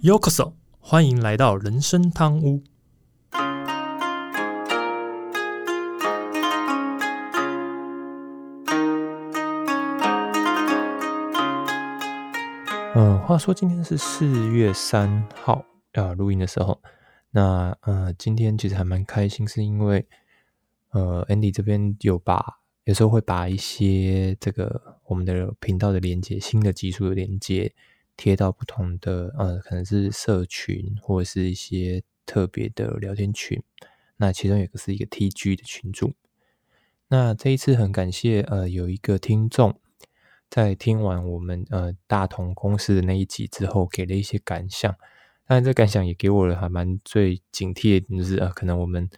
Yokoso，欢迎来到人生汤屋。呃，话说今天是四月三号啊，录音的时候，那呃，今天其实还蛮开心，是因为呃，Andy 这边有把有时候会把一些这个我们的频道的连接，新的技术的连接贴到不同的呃，可能是社群或者是一些特别的聊天群。那其中有个是一个 TG 的群组。那这一次很感谢呃，有一个听众。在听完我们呃大同公司的那一集之后，给了一些感想。当然，这感想也给我了还蛮最警惕的，就是呃，可能我们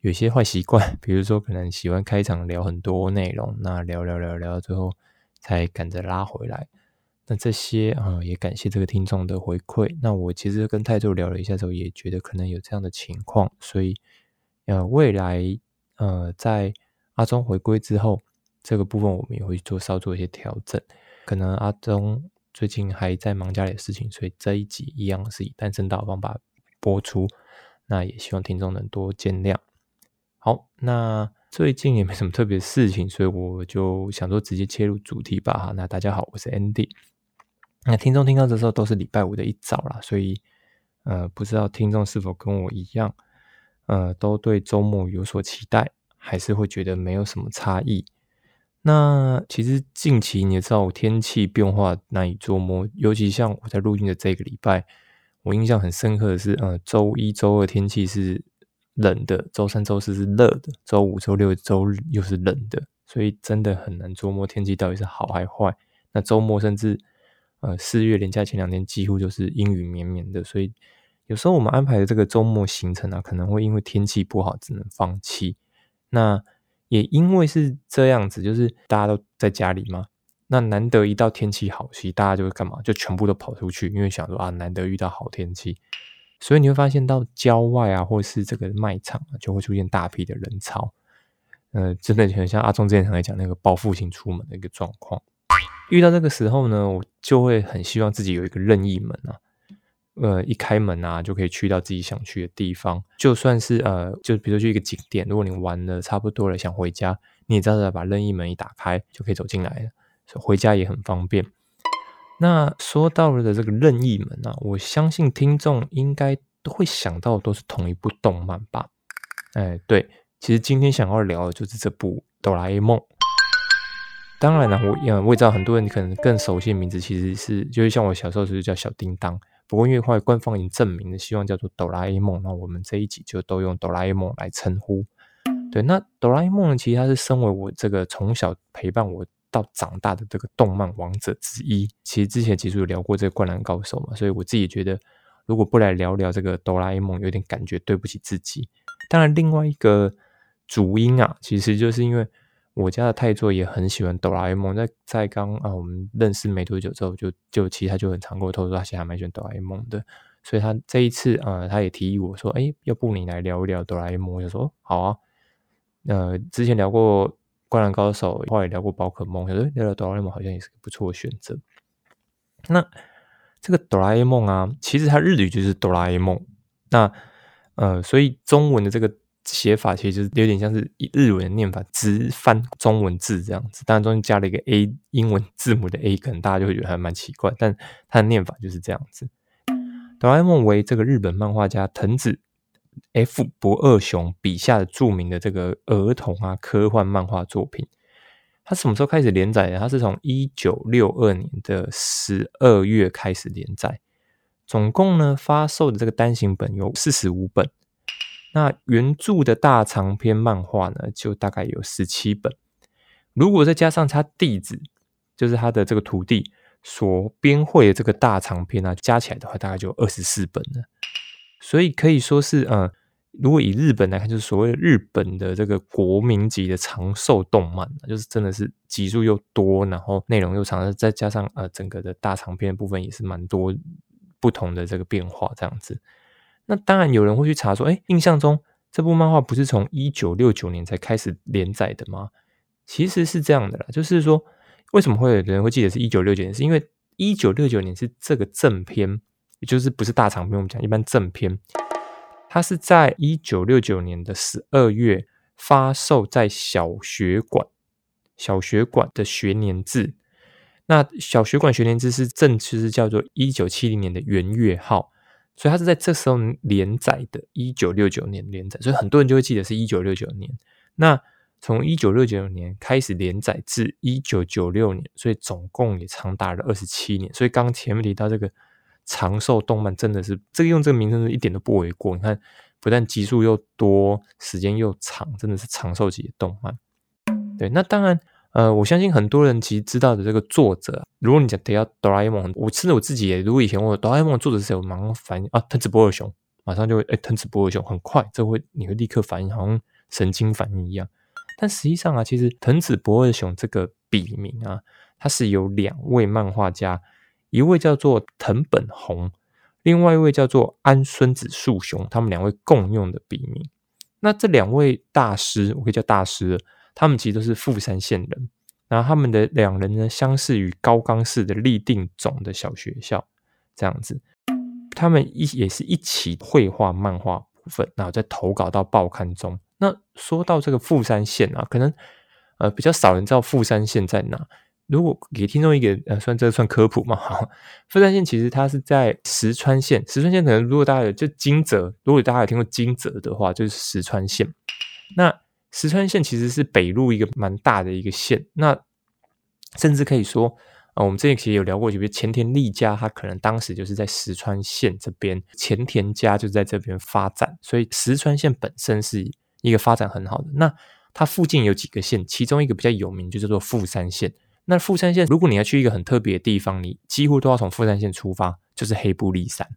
有些坏习惯，比如说可能喜欢开场聊很多内容，那聊聊聊聊到最后才赶着拉回来。那这些啊，也感谢这个听众的回馈。那我其实跟泰州聊了一下之后，也觉得可能有这样的情况，所以呃，未来呃，在阿忠回归之后。这个部分我们也会做稍做一些调整，可能阿忠最近还在忙家里的事情，所以这一集一样是以单身大方法播出。那也希望听众能多见谅。好，那最近也没什么特别事情，所以我就想说直接切入主题吧。哈，那大家好，我是 Andy。那听众听到的时候都是礼拜五的一早啦，所以呃，不知道听众是否跟我一样，呃，都对周末有所期待，还是会觉得没有什么差异。那其实近期你也知道，天气变化难以捉摸，尤其像我在录音的这个礼拜，我印象很深刻的是，呃，周一周二天气是冷的，周三周四是热的，周五周六周日又是冷的，所以真的很难捉摸天气到底是好还坏。那周末甚至呃四月连假前两天几乎就是阴雨绵绵的，所以有时候我们安排的这个周末行程啊，可能会因为天气不好只能放弃。那也因为是这样子，就是大家都在家里嘛，那难得一到天气好，其实大家就会干嘛？就全部都跑出去，因为想说啊，难得遇到好天气，所以你会发现到郊外啊，或是这个卖场啊，就会出现大批的人潮。呃，真的很像阿忠之前常来讲那个报复性出门的一个状况。遇到这个时候呢，我就会很希望自己有一个任意门啊。呃，一开门啊，就可以去到自己想去的地方。就算是呃，就比如说去一个景点，如果你玩的差不多了，想回家，你也知道把任意门一打开，就可以走进来了，回家也很方便。那说到了的这个任意门啊，我相信听众应该都会想到都是同一部动漫吧？哎，对，其实今天想要聊的就是这部《哆啦 A 梦》。当然了，我也我也知道很多人可能更熟悉的名字其实是，就是像我小时候时叫小叮当。不过因为后来官方已经证明了，希望叫做哆啦 A 梦，那我们这一集就都用哆啦 A 梦来称呼。对，那哆啦 A 梦呢，其实它是身为我这个从小陪伴我到长大的这个动漫王者之一。其实之前其实有聊过这个灌篮高手嘛，所以我自己觉得，如果不来聊聊这个哆啦 A 梦，有点感觉对不起自己。当然，另外一个主因啊，其实就是因为。我家的太座也很喜欢哆啦 A 梦，在在刚啊，我们认识没多久之后，就就其实他就很常跟我透露，他其实还蛮喜欢哆啦 A 梦的。所以他这一次啊，他也提议我说：“哎，要不你来聊一聊哆啦 A 梦？”我就说：“好啊。”呃，之前聊过灌篮高手，后来聊过宝可梦，我说聊聊哆啦 A 梦好像也是个不错的选择。那这个哆啦 A 梦啊，其实它日语就是哆啦 A 梦。那呃，所以中文的这个。写法其实就是有点像是日文念法，直翻中文字这样子。当然中间加了一个 A 英文字母的 A，可能大家就会觉得还蛮奇怪，但它的念法就是这样子。哆啦 A 梦为这个日本漫画家藤子 F 不二雄笔下的著名的这个儿童啊科幻漫画作品。它什么时候开始连载的？它是从一九六二年的十二月开始连载，总共呢发售的这个单行本有四十五本。那原著的大长篇漫画呢，就大概有十七本。如果再加上他弟子，就是他的这个徒弟所编绘的这个大长篇啊，加起来的话，大概就二十四本了。所以可以说是，嗯，如果以日本来看，就是所谓日本的这个国民级的长寿动漫，就是真的是集数又多，然后内容又长，再加上呃整个的大长篇的部分也是蛮多不同的这个变化，这样子。那当然有人会去查说，哎，印象中这部漫画不是从一九六九年才开始连载的吗？其实是这样的啦，就是说为什么会有人会记得是一九六九年？是因为一九六九年是这个正片也就是不是大长篇，我们讲一般正篇。它是在一九六九年的十二月发售在小学馆，小学馆的学年制。那小学馆学年制是正式是叫做一九七零年的元月号，所以它是在这时候连载的，一九六九年连载，所以很多人就会记得是一九六九年。那从一九六九年开始连载至一九九六年，所以总共也长达了二十七年。所以刚前面提到这个长寿动漫，真的是这个用这个名称是一点都不为过。你看，不但集数又多，时间又长，真的是长寿级的动漫。对，那当然。呃，我相信很多人其实知道的这个作者，如果你讲提到哆啦 A 梦，我甚至我自己也，如果以前我哆啦 A 梦作者是谁，我马上反应啊，藤子不二雄，马上就会哎，藤子不二雄，很快这会你会立刻反应，好像神经反应一样。但实际上啊，其实藤子不二雄这个笔名啊，它是有两位漫画家，一位叫做藤本弘，另外一位叫做安孙子树雄，他们两位共用的笔名。那这两位大师，我可以叫大师。他们其实都是富山县人，然后他们的两人呢，相识于高冈市的立定总的小学校，这样子，他们一也是一起绘画漫画部分，然后再投稿到报刊中。那说到这个富山县啊，可能呃比较少人知道富山县在哪。如果给听众一个呃，算这算科普嘛？富山县其实它是在石川县，石川县可能如果大家有就金泽，如果大家有听过金泽的话，就是石川县。那石川县其实是北陆一个蛮大的一个县，那甚至可以说，啊，我们这里其实有聊过，就比如前田利家，他可能当时就是在石川县这边，前田家就在这边发展，所以石川县本身是一个发展很好的。那它附近有几个县，其中一个比较有名就叫做富山县。那富山县，如果你要去一个很特别的地方，你几乎都要从富山县出发，就是黑布利山。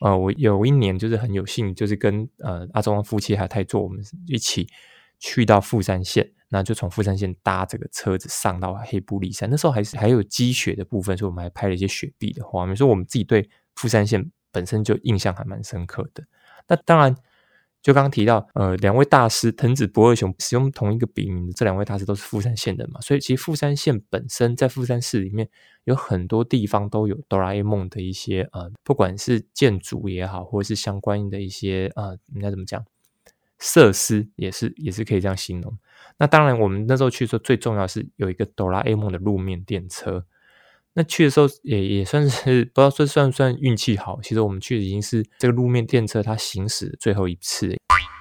呃，我有一年就是很有幸，就是跟呃阿中夫妻还有泰座我们一起。去到富山县，那就从富山县搭这个车子上到黑布里山。那时候还是还有积雪的部分，所以我们还拍了一些雪碧的画面。所以我们自己对富山县本身就印象还蛮深刻的。那当然，就刚刚提到，呃，两位大师藤子不二雄使用同一个笔名的这两位大师都是富山县的嘛，所以其实富山县本身在富山市里面有很多地方都有哆啦 A 梦的一些呃，不管是建筑也好，或者是相关的一些呃，应该怎么讲？设施也是也是可以这样形容。那当然，我们那时候去的时候，最重要是有一个哆啦 A 梦的路面电车。那去的时候也也算是不知道这算不算运气好。其实我们去已经是这个路面电车它行驶最后一次，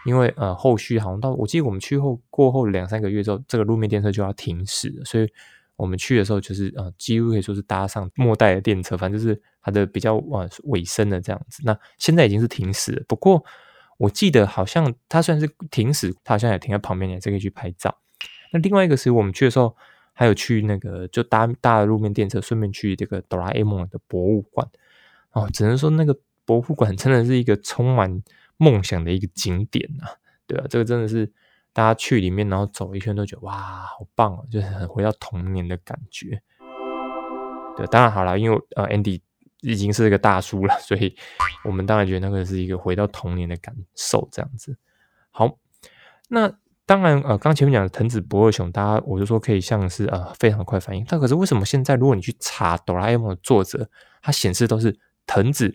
因为呃后续好像到我记得我们去后过后两三个月之后，这个路面电车就要停驶了。所以我们去的时候就是呃几乎可以说是搭上末代的电车，反正就是它的比较呃尾声的这样子。那现在已经是停驶了，不过。我记得好像它虽然是停驶，它好像也停在旁边，也是可以去拍照。那另外一个是我们去的时候，还有去那个就搭搭的路面电车，顺便去这个哆啦 A 梦的博物馆。哦，只能说那个博物馆真的是一个充满梦想的一个景点啊！对啊，这个真的是大家去里面，然后走一圈都觉得哇，好棒哦，就是很回到童年的感觉。对，当然好了，因为呃，Andy。已经是一个大叔了，所以我们当然觉得那个是一个回到童年的感受，这样子。好，那当然呃，刚前面讲的藤子不二雄，大家我就说可以像是呃非常快反应，但可是为什么现在如果你去查哆啦 A 梦的作者，它显示都是藤子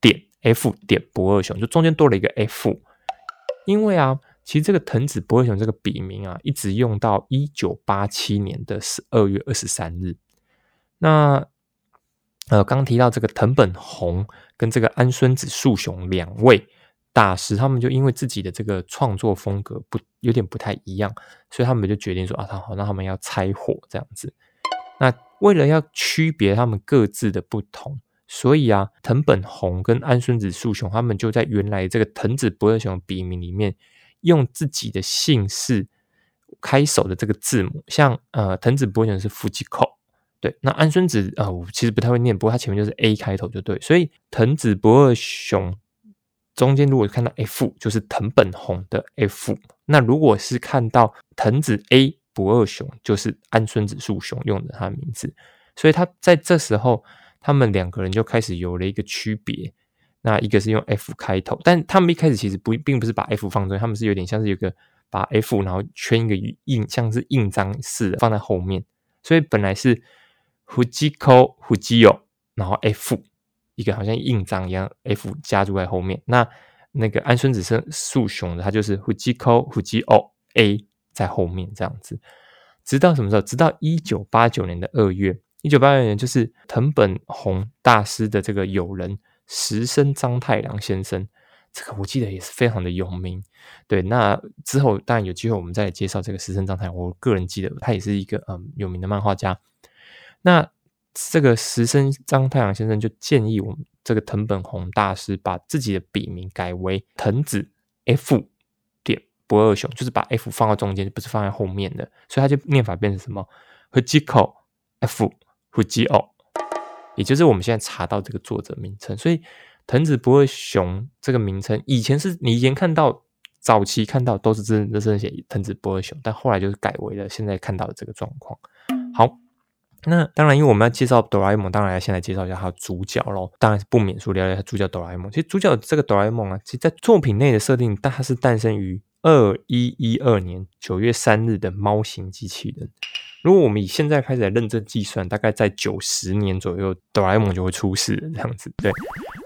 点 F 点不二雄，就中间多了一个 F，因为啊，其实这个藤子不二雄这个笔名啊，一直用到一九八七年的十二月二十三日，那。呃，刚提到这个藤本弘跟这个安孙子树雄两位大师，他们就因为自己的这个创作风格不有点不太一样，所以他们就决定说啊，好，那他们要拆伙这样子。那为了要区别他们各自的不同，所以啊，藤本弘跟安孙子树雄他们就在原来这个藤子不二雄笔名里面，用自己的姓氏开首的这个字母，像呃，藤子不二雄是富吉口。对，那安孙子啊，我其实不太会念，不过他前面就是 A 开头就对，所以藤子不二雄中间如果看到 F，就是藤本弘的 F，那如果是看到藤子 A 不二雄，就是安孙子树雄用的他的名字，所以他在这时候，他们两个人就开始有了一个区别，那一个是用 F 开头，但他们一开始其实不并不是把 F 放中，他们是有点像是有个把 F 然后圈一个印，像是印章似的放在后面，所以本来是。Fujiko Fujiyo，然后 F，一个好像印章一样，F 加注在后面。那那个安孙子生树雄的，他就是 Fujiko Fujio A 在后面这样子。直到什么时候？直到一九八九年的二月，一九八九年就是藤本弘大师的这个友人石生章太郎先生，这个我记得也是非常的有名。对，那之后当然有机会我们再介绍这个石生章太郎。我个人记得他也是一个嗯有名的漫画家。那这个石生张太阳先生就建议我们这个藤本弘大师把自己的笔名改为藤子 F 点不二雄，就是把 F 放到中间，不是放在后面的，所以他就念法变成什么 Fujiko F Fujio，也就是我们现在查到这个作者名称。所以藤子不二雄这个名称，以前是你以前看到早期看到都是真真正写藤子不二雄，但后来就是改为了现在看到的这个状况。好。那当然，因为我们要介绍哆啦 A 梦，当然要先来介绍一下它的主角喽。当然是不免说聊聊下主角哆啦 A 梦。其实主角这个哆啦 A 梦啊，其实在作品内的设定，但它是诞生于二一一二年九月三日的猫型机器人。如果我们以现在开始来认真计算，大概在九十年左右，哆啦 A 梦就会出世了这样子。对，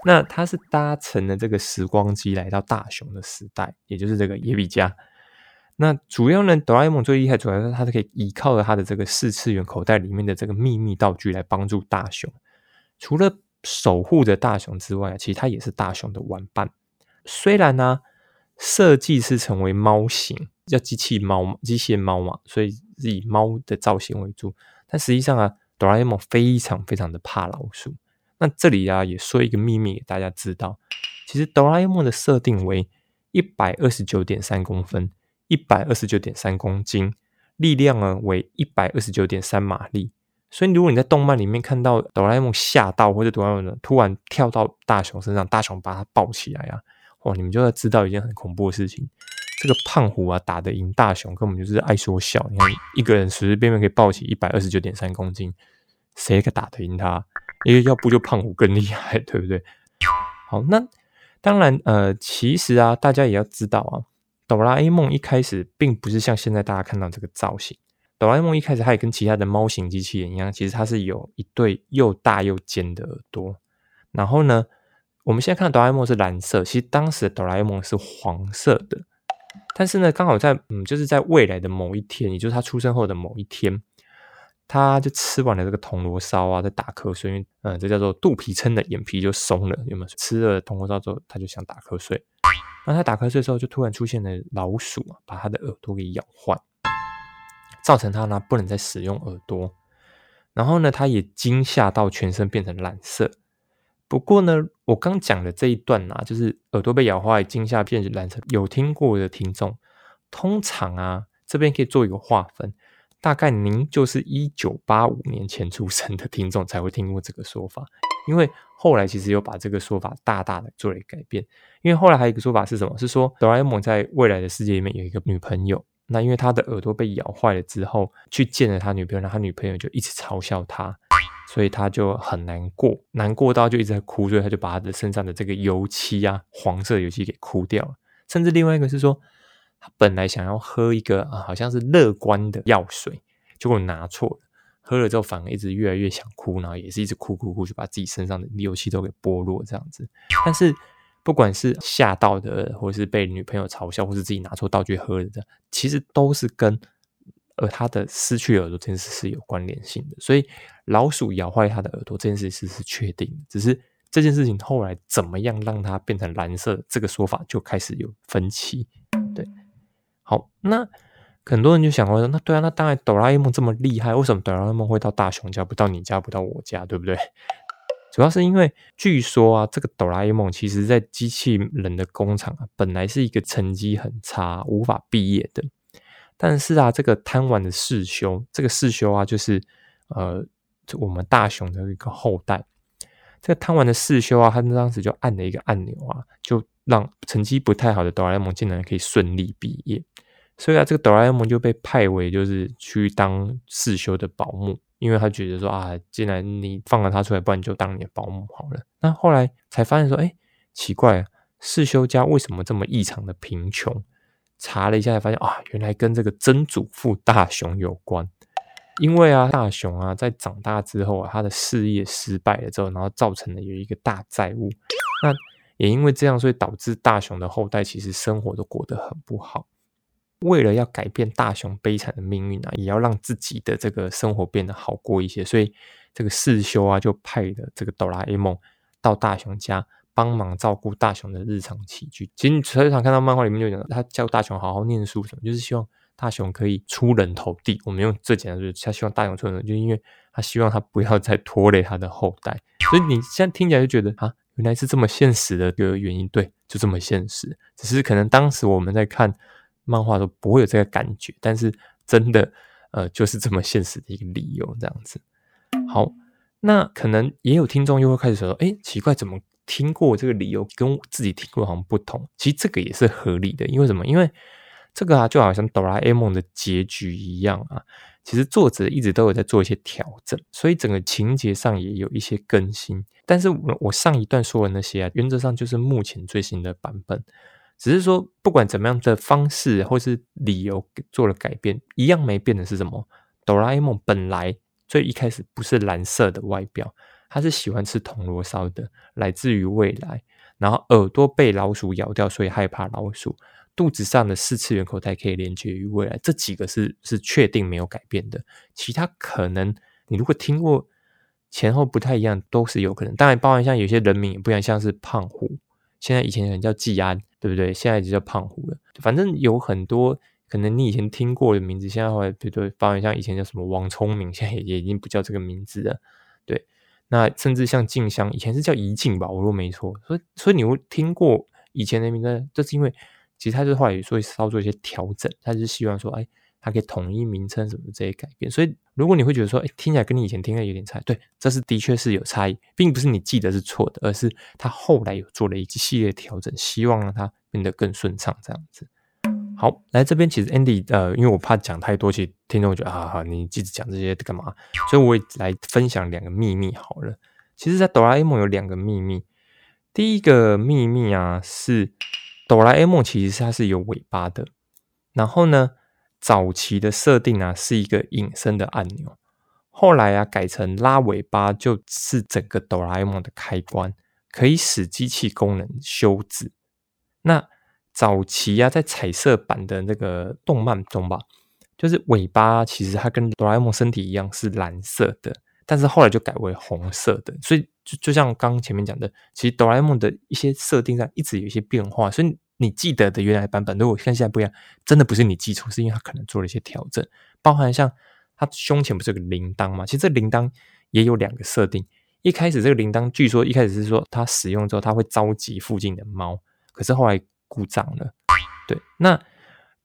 那它是搭乘了这个时光机来到大雄的时代，也就是这个野比家。那主要呢，哆啦 A 梦最厉害，主要是它是可以依靠着它的这个四次元口袋里面的这个秘密道具来帮助大雄。除了守护着大雄之外，其实它也是大雄的玩伴。虽然呢，设计是成为猫型，叫机器猫、机械猫嘛，所以是以猫的造型为主。但实际上啊，哆啦 A 梦非常非常的怕老鼠。那这里啊，也说一个秘密给大家知道，其实哆啦 A 梦的设定为一百二十九点三公分。一百二十九点三公斤，力量呢为一百二十九点三马力。所以，如果你在动漫里面看到哆啦 A 梦吓到，或者哆啦 A 梦突然跳到大雄身上，大雄把他抱起来啊，哇！你们就要知道一件很恐怖的事情：这个胖虎啊，打得赢大雄，根本就是爱说笑。你看，一个人随随便便可以抱起一百二十九点三公斤，谁可打得赢他？因为要不就胖虎更厉害，对不对？好，那当然，呃，其实啊，大家也要知道啊。哆啦 A 梦一开始并不是像现在大家看到这个造型。哆啦 A 梦一开始它也跟其他的猫型机器人一样，其实它是有一对又大又尖的耳朵。然后呢，我们现在看到哆啦 A 梦是蓝色，其实当时的哆啦 A 梦是黄色的。但是呢，刚好在嗯，就是在未来的某一天，也就是他出生后的某一天，他就吃完了这个铜锣烧啊，在打瞌睡，因为嗯，这叫做肚皮撑的，眼皮就松了，有没有？吃了铜锣烧之后，他就想打瞌睡。那他打瞌睡的时候，就突然出现了老鼠啊，把他的耳朵给咬坏，造成他呢不能再使用耳朵。然后呢，他也惊吓到全身变成蓝色。不过呢，我刚讲的这一段啊，就是耳朵被咬坏、惊吓变成蓝色，有听过的听众，通常啊这边可以做一个划分，大概您就是一九八五年前出生的听众才会听过这个说法。因为后来其实有把这个说法大大的做了改变，因为后来还有一个说法是什么？是说哆啦 A 梦在未来的世界里面有一个女朋友，那因为他的耳朵被咬坏了之后，去见了他女朋友，那他女朋友就一直嘲笑他，所以他就很难过，难过到就一直在哭，所以他就把他的身上的这个油漆啊，黄色油漆给哭掉了。甚至另外一个是说，他本来想要喝一个啊，好像是乐观的药水，结果拿错了。喝了之后，反而一直越来越想哭，然后也是一直哭哭哭，就把自己身上的油气都给剥落这样子。但是，不管是吓到的，或是被女朋友嘲笑，或是自己拿错道具喝的，其实都是跟呃他的失去耳朵这件事是有关联性的。所以，老鼠咬坏他的耳朵这件事是是确定的，只是这件事情后来怎么样让它变成蓝色，这个说法就开始有分歧。好，那。很多人就想过说，那对啊，那当然哆啦 A 梦这么厉害，为什么哆啦 A 梦会到大雄家，不到你家，不到我家，对不对？主要是因为据说啊，这个哆啦 A 梦其实在机器人的工厂啊，本来是一个成绩很差、无法毕业的。但是啊，这个贪玩的世修，这个世修啊，就是呃，我们大雄的一个后代。这个贪玩的世修啊，他当时就按了一个按钮啊，就让成绩不太好的哆啦 A 梦竟然可以顺利毕业。所以啊，这个哆啦 A 梦就被派为就是去当世修的保姆，因为他觉得说啊，既然你放了他出来，不然你就当你的保姆好了。那后来才发现说，哎，奇怪，世修家为什么这么异常的贫穷？查了一下才发现啊，原来跟这个曾祖父大雄有关。因为啊，大雄啊，在长大之后啊，他的事业失败了之后，然后造成了有一个大债务。那也因为这样，所以导致大雄的后代其实生活都过得很不好。为了要改变大雄悲惨的命运啊，也要让自己的这个生活变得好过一些，所以这个世修啊，就派了这个哆啦 A 梦到大雄家帮忙照顾大雄的日常起居。其实你常常看到漫画里面就讲，他叫大雄好好念书什么，就是希望。大雄可以出人头地，我们用最简单就是他希望大雄出人，就因为他希望他不要再拖累他的后代，所以你现在听起来就觉得啊，原来是这么现实的一个原因，对，就这么现实。只是可能当时我们在看漫画都不会有这个感觉，但是真的呃，就是这么现实的一个理由这样子。好，那可能也有听众又会开始说，哎，奇怪，怎么听过这个理由跟自己听过好像不同？其实这个也是合理的，因为什么？因为这个啊，就好像哆啦 A 梦的结局一样啊。其实作者一直都有在做一些调整，所以整个情节上也有一些更新。但是我我上一段说的那些啊，原则上就是目前最新的版本。只是说，不管怎么样的方式或是理由做了改变，一样没变的是什么？哆啦 A 梦本来最一开始不是蓝色的外表，他是喜欢吃铜锣烧的，来自于未来。然后耳朵被老鼠咬掉，所以害怕老鼠。肚子上的四次元口袋可以连接于未来，这几个是是确定没有改变的。其他可能你如果听过前后不太一样，都是有可能。当然，包含像有些人名也不一样，像是胖虎，现在以前人叫季安，对不对？现在就叫胖虎了。反正有很多可能你以前听过的名字，现在后来比对，包含像以前叫什么王聪明，现在也也已经不叫这个名字了。对，那甚至像静香，以前是叫怡静吧，我如果没错。所以所以你会听过以前的名字，这是因为。其实他是后来说稍做一些调整，他是希望说，哎，他可以统一名称什么这些改变。所以如果你会觉得说，哎，听起来跟你以前听的有点差，对，这是的确是有差异，并不是你记得是错的，而是他后来有做了一系列调整，希望让它变得更顺畅这样子。好，来这边其实 Andy，呃，因为我怕讲太多，其实听众觉得啊，好，你一直讲这些干嘛？所以我也来分享两个秘密好了。其实，在哆啦 A 梦有两个秘密，第一个秘密啊是。哆啦 A 梦其实它是有尾巴的，然后呢，早期的设定啊是一个隐身的按钮，后来啊改成拉尾巴就是整个哆啦 A 梦的开关，可以使机器功能休止。那早期啊在彩色版的那个动漫中吧，就是尾巴其实它跟哆啦 A 梦身体一样是蓝色的，但是后来就改为红色的，所以。就就像刚刚前面讲的，其实哆啦 A 梦的一些设定上一直有一些变化，所以你记得的原来版本，如果跟现在不一样，真的不是你记错，是因为它可能做了一些调整，包含像它胸前不是有个铃铛吗？其实这铃铛也有两个设定，一开始这个铃铛据说一开始是说它使用之后它会召集附近的猫，可是后来故障了。对，那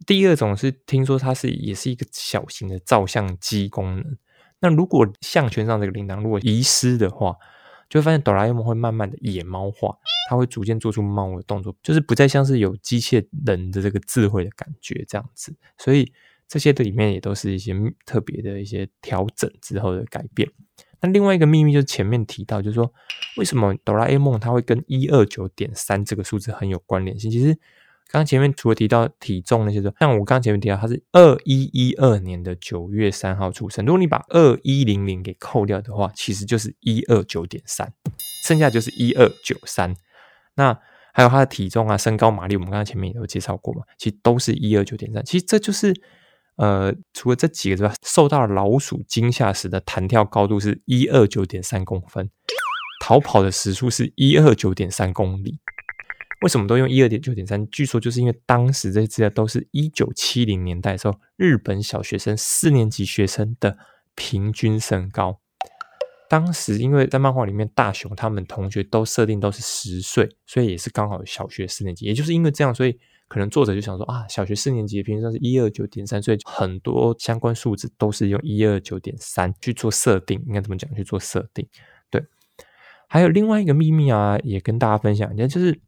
第二种是听说它是也是一个小型的照相机功能，那如果项圈上这个铃铛如果遗失的话。就会发现哆啦 A 梦会慢慢的野猫化，它会逐渐做出猫的动作，就是不再像是有机械人的这个智慧的感觉这样子。所以这些的里面也都是一些特别的一些调整之后的改变。那另外一个秘密就是前面提到，就是说为什么哆啦 A 梦它会跟一二九点三这个数字很有关联性？其实。刚前面除了提到体重那些的，像我刚前面提到，他是二一一二年的九月三号出生。如果你把二一零零给扣掉的话，其实就是一二九点三，剩下就是一二九三。那还有他的体重啊、身高、马力，我们刚刚前面也有介绍过嘛，其实都是一二九点三。其实这就是呃，除了这几个之外，受到老鼠惊吓时的弹跳高度是一二九点三公分，逃跑的时速是一二九点三公里。为什么都用一二点九点三？据说就是因为当时这些资料都是一九七零年代时候日本小学生四年级学生的平均身高。当时因为在漫画里面，大雄他们同学都设定都是十岁，所以也是刚好小学四年级。也就是因为这样，所以可能作者就想说啊，小学四年级平均上是一二九点三，所以很多相关数字都是用一二九点三去做设定。应该怎么讲？去做设定？对。还有另外一个秘密啊，也跟大家分享一下，就是。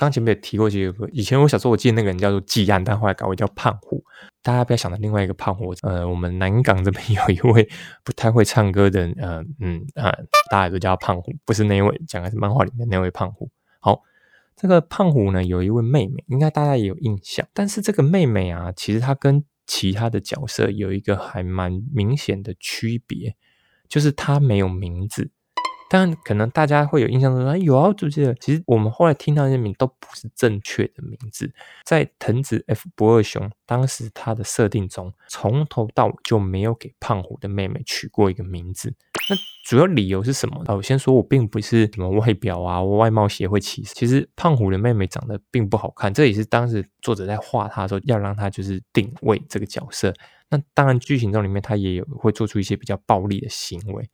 刚前面也提过几个，以前我小时候我记得那个人叫做季安，但后来改为叫胖虎。大家不要想到另外一个胖虎，呃，我们南港这边有一位不太会唱歌的，呃，嗯啊，大家都叫胖虎，不是那位，讲的是漫画里面那位胖虎。好，这个胖虎呢有一位妹妹，应该大家也有印象。但是这个妹妹啊，其实她跟其他的角色有一个还蛮明显的区别，就是她没有名字。但可能大家会有印象说，有啊，记不记得？其实我们后来听到那些名都不是正确的名字。在藤子 F 不二雄当时他的设定中，从头到尾就没有给胖虎的妹妹取过一个名字。那主要理由是什么？我先说，我并不是什么外表啊，外貌协会歧视。其实胖虎的妹妹长得并不好看，这也是当时作者在画他的时候要让他就是定位这个角色。那当然，剧情中里面他也有会做出一些比较暴力的行为。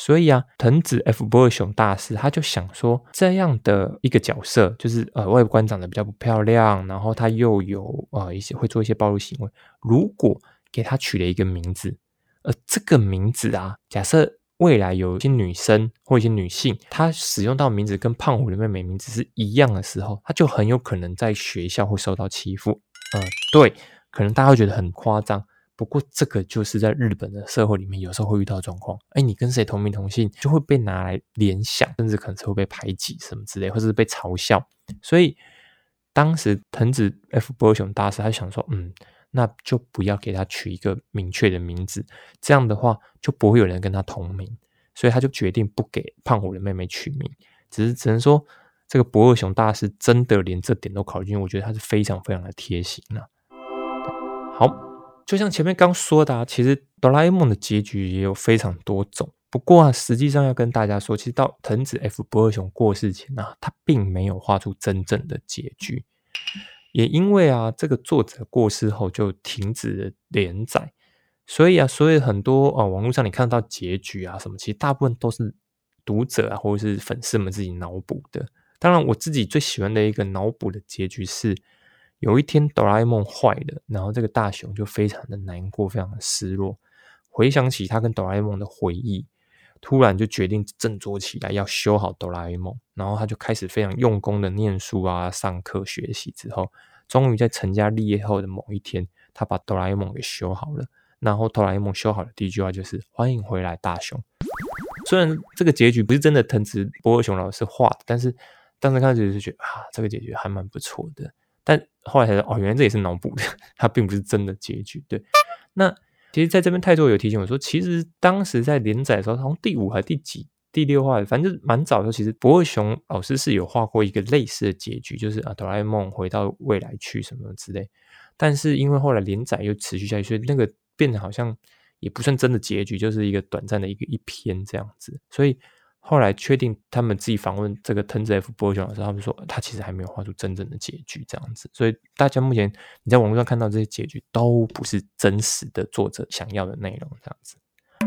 所以啊，藤子 F 不二雄大师他就想说，这样的一个角色，就是呃外观长得比较不漂亮，然后他又有呃一些会做一些暴露行为。如果给他取了一个名字，而这个名字啊，假设未来有一些女生或一些女性，她使用到名字跟胖虎的妹妹名字是一样的时候，她就很有可能在学校会受到欺负。嗯，对，可能大家会觉得很夸张。不过，这个就是在日本的社会里面，有时候会遇到状况。哎，你跟谁同名同姓，就会被拿来联想，甚至可能是会被排挤什么之类，或者是被嘲笑。所以，当时藤子 F 波雄大师他想说，嗯，那就不要给他取一个明确的名字，这样的话就不会有人跟他同名。所以，他就决定不给胖虎的妹妹取名，只是只能说，这个博尔雄大师真的连这点都考虑进去，我觉得他是非常非常的贴心了。好。就像前面刚说的，其实哆啦 A 梦的结局也有非常多种。不过啊，实际上要跟大家说，其实到藤子 F 不二雄过世前啊，他并没有画出真正的结局。也因为啊，这个作者过世后就停止了连载，所以啊，所以很多啊网络上你看到结局啊什么，其实大部分都是读者啊或者是粉丝们自己脑补的。当然，我自己最喜欢的一个脑补的结局是。有一天，哆啦 A 梦坏了，然后这个大雄就非常的难过，非常的失落。回想起他跟哆啦 A 梦的回忆，突然就决定振作起来，要修好哆啦 A 梦。然后他就开始非常用功的念书啊，上课学习。之后，终于在成家立业后的某一天，他把哆啦 A 梦给修好了。然后哆啦 A 梦修好的第一句话就是“欢迎回来，大雄”。虽然这个结局不是真的藤子波尔雄老师画的，但是当时看始就觉得啊，这个结局还蛮不错的。但后来才知道，哦，原来这也是脑补的，它并不是真的结局。对，那其实在这边泰作有提醒我说，其实当时在连载的时候，从第五还第几、第六话，反正蛮早的时候，其实博尔熊老师是有画过一个类似的结局，就是啊，哆啦 A 梦回到未来去什么之类。但是因为后来连载又持续下去，所以那个变得好像也不算真的结局，就是一个短暂的一个一篇这样子，所以。后来确定他们自己访问这个藤子 F 波雄的时候，他们说他其实还没有画出真正的结局这样子，所以大家目前你在网络上看到这些结局都不是真实的作者想要的内容这样子。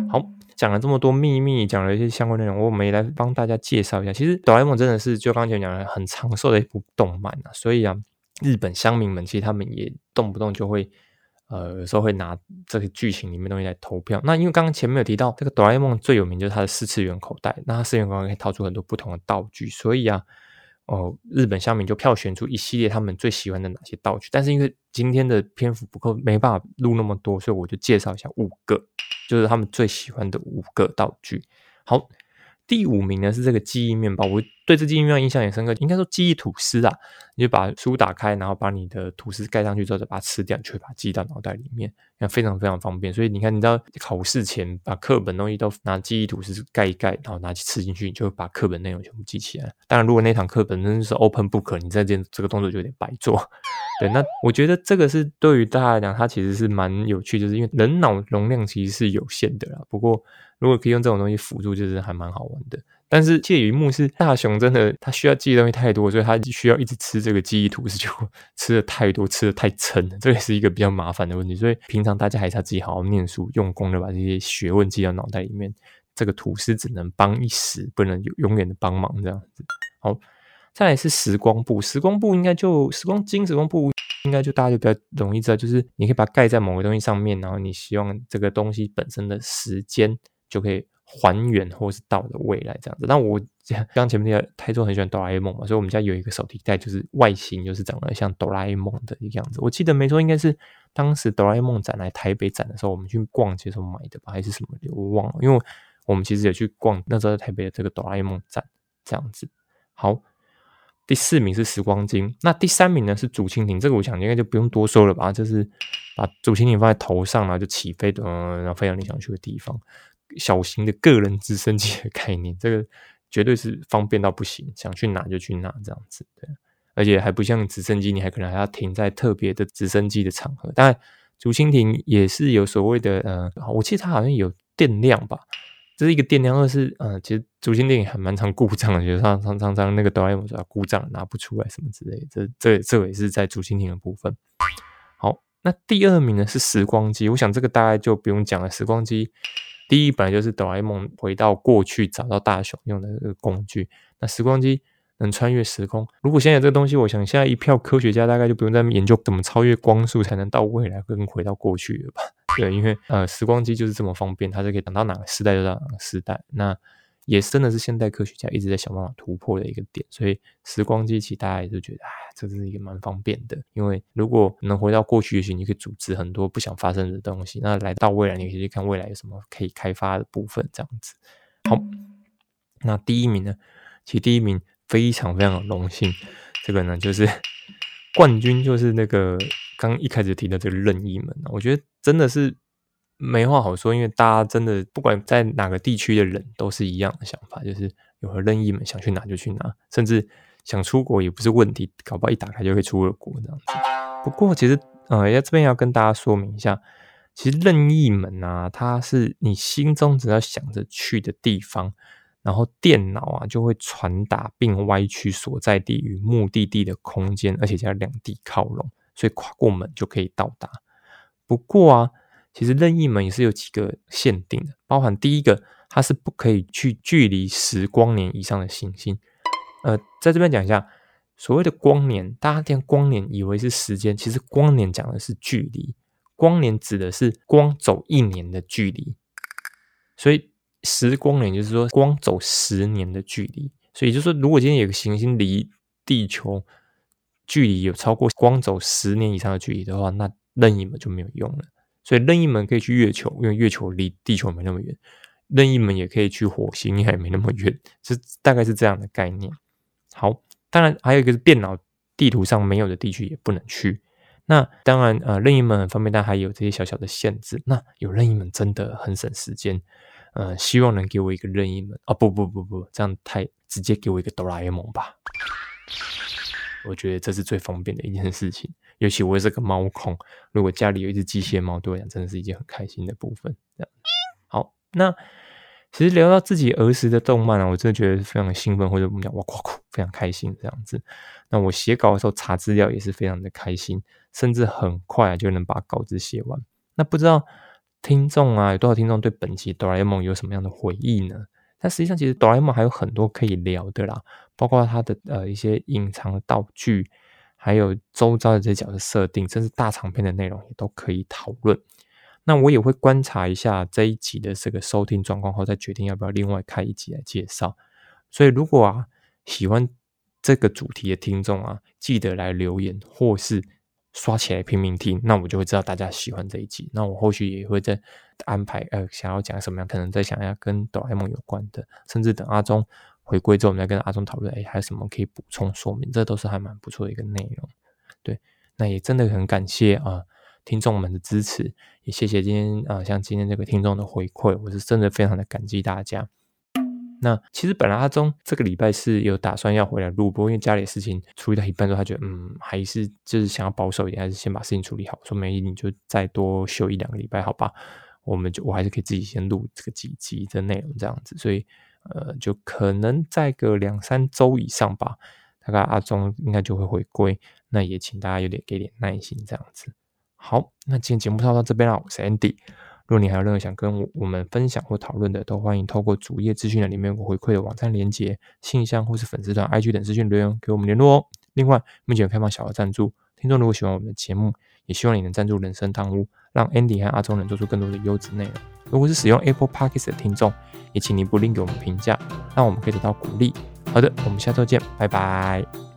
好，讲了这么多秘密，讲了一些相关内容，我们也来帮大家介绍一下。其实哆啦 A 梦真的是就刚才讲的很长寿的一部动漫啊，所以啊，日本乡民们其实他们也动不动就会。呃，有时候会拿这个剧情里面东西来投票。那因为刚刚前面有提到，这个哆啦 A 梦最有名就是它的四次元口袋，那它四次元口袋可以掏出很多不同的道具，所以啊，哦，日本乡民就票选出一系列他们最喜欢的哪些道具。但是因为今天的篇幅不够，没办法录那么多，所以我就介绍一下五个，就是他们最喜欢的五个道具。好。第五名呢是这个记忆面包，我对这记忆面包印象也深刻。应该说记忆吐司啊，你就把书打开，然后把你的吐司盖上去之后，再把它吃掉，就会把它记到脑袋里面，那非常非常方便。所以你看，你知道考试前把课本东西都拿记忆吐司盖一盖，然后拿去吃进去，你就把课本内容全部记起来。当然，如果那堂课本身是 open book，你在这这个动作就有点白做。对，那我觉得这个是对于大家来讲，它其实是蛮有趣，就是因为人脑容量其实是有限的啦。不过如果可以用这种东西辅助，就是还蛮好玩的。但是借一幕是大雄真的，他需要记的东西太多，所以他需要一直吃这个记忆吐司，就吃的太多，吃的太撑了，这也是一个比较麻烦的问题。所以平常大家还是要自己好好念书，用功的把这些学问记到脑袋里面。这个吐司只能帮一时，不能永远的帮忙这样子。好，再来是时光布，时光布应该就时光金，时光布应该就大家就比较容易知道，就是你可以把它盖在某个东西上面，然后你希望这个东西本身的时间就可以。还原或是到的未来这样子，那我刚前面那个泰州很喜欢哆啦 A 梦嘛，所以我们家有一个手提袋，就是外形就是长得像哆啦 A 梦的一个样子。我记得没错，应该是当时哆啦 A 梦展来台北展的时候，我们去逛街时候买的吧，还是什么的，我忘了。因为我们其实也去逛那时候在台北的这个哆啦 A 梦展这样子。好，第四名是时光机，那第三名呢是竹蜻蜓，这个我想应该就不用多说了吧，就是把竹蜻蜓放在头上，然后就起飞，嗯，然后飞到你想去的地方，小型的个人直升机的概念，这个绝对是方便到不行，想去哪就去哪这样子，对，而且还不像直升机，你还可能还要停在特别的直升机的场合，当然竹蜻蜓也是有所谓的，呃，我记得它好像有电量吧。这是一个电量，二是呃，其实竹蜻蜓还蛮常故障的，就是常常常常那个哆啦 A 梦要故障拿不出来什么之类的，这这这也是在竹蜻蜓的部分。好，那第二名呢是时光机，我想这个大概就不用讲了。时光机第一本来就是哆啦 A 梦回到过去找到大雄用的这个工具，那时光机。能穿越时空。如果现在这个东西，我想现在一票科学家大概就不用再研究怎么超越光速才能到未来跟回到过去了吧？对，因为呃，时光机就是这么方便，它是可以等到哪个时代就到哪个时代。那也真的是现代科学家一直在想办法突破的一个点。所以时光机器大家也是觉得，哎，这是一个蛮方便的。因为如果能回到过去，也许你可以组织很多不想发生的东西。那来到未来，你可以去看未来有什么可以开发的部分，这样子。好，那第一名呢？其实第一名。非常非常荣幸，这个呢就是冠军，就是那个刚一开始提的这个任意门我觉得真的是没话好说，因为大家真的不管在哪个地区的人都是一样的想法，就是有了任意门，想去哪就去哪，甚至想出国也不是问题，搞不好一打开就会出了国这样子。不过其实呃，在这边要跟大家说明一下，其实任意门啊，它是你心中只要想着去的地方。然后电脑啊就会传达并歪曲所在地与目的地的空间，而且加两地靠拢，所以跨过门就可以到达。不过啊，其实任意门也是有几个限定的，包含第一个，它是不可以去距离十光年以上的行星。呃，在这边讲一下，所谓的光年，大家听光年以为是时间，其实光年讲的是距离，光年指的是光走一年的距离，所以。十光年就是说光走十年的距离，所以就说如果今天有个行星离地球距离有超过光走十年以上的距离的话，那任意门就没有用了。所以任意门可以去月球，因为月球离地球没那么远；任意门也可以去火星，也没那么远，是大概是这样的概念。好，当然还有一个是电脑地图上没有的地区也不能去。那当然呃，任意门很方便，但还有这些小小的限制。那有任意门真的很省时间。呃，希望能给我一个任意门啊！不不不不，这样太直接给我一个哆啦 A 梦吧。我觉得这是最方便的一件事情。尤其我是个猫控，如果家里有一只机械猫，对我讲真的是一件很开心的部分。这样好，那其实聊到自己儿时的动漫啊，我真的觉得非常兴奋，或者我们讲哇酷酷，非常开心这样子。那我写稿的时候查资料也是非常的开心，甚至很快就能把稿子写完。那不知道。听众啊，有多少听众对本期哆啦 A 梦有什么样的回忆呢？但实际上，其实哆啦 A 梦还有很多可以聊的啦，包括它的呃一些隐藏的道具，还有周遭的这些角色设定，甚至大长篇的内容也都可以讨论。那我也会观察一下这一集的这个收听状况后，再决定要不要另外开一集来介绍。所以，如果啊喜欢这个主题的听众啊，记得来留言或是。刷起来拼命听，那我就会知道大家喜欢这一集。那我后续也会再安排，呃，想要讲什么样，可能在想要跟哆啦 A 梦有关的，甚至等阿忠回归之后，我们再跟阿忠讨论，哎，还有什么可以补充说明？这都是还蛮不错的一个内容。对，那也真的很感谢啊，听众们的支持，也谢谢今天啊，像今天这个听众的回馈，我是真的非常的感激大家。那其实本来阿忠这个礼拜是有打算要回来录播，因为家里的事情处理到一半之后，他觉得嗯，还是就是想要保守一点，还是先把事情处理好。说没你就再多休一两个礼拜，好吧？我们就我还是可以自己先录这个几集的内容这样子，所以呃，就可能再个两三周以上吧，大概阿忠应该就会回归。那也请大家有点给点耐心这样子。好，那今天节目就到这边了，我是 Andy。如果你还有任何想跟我们分享或讨论的，都欢迎透过主页资讯栏里面有回馈的网站连接、信箱或是粉丝团 IG 等资讯留言给我们联络哦。另外，目前有开放小额赞助，听众如果喜欢我们的节目，也希望你能赞助人生汤屋，让 Andy 和阿忠能做出更多的优质内容。如果是使用 Apple Podcast 的听众，也请您不吝给我们评价，让我们可以得到鼓励。好的，我们下周见，拜拜。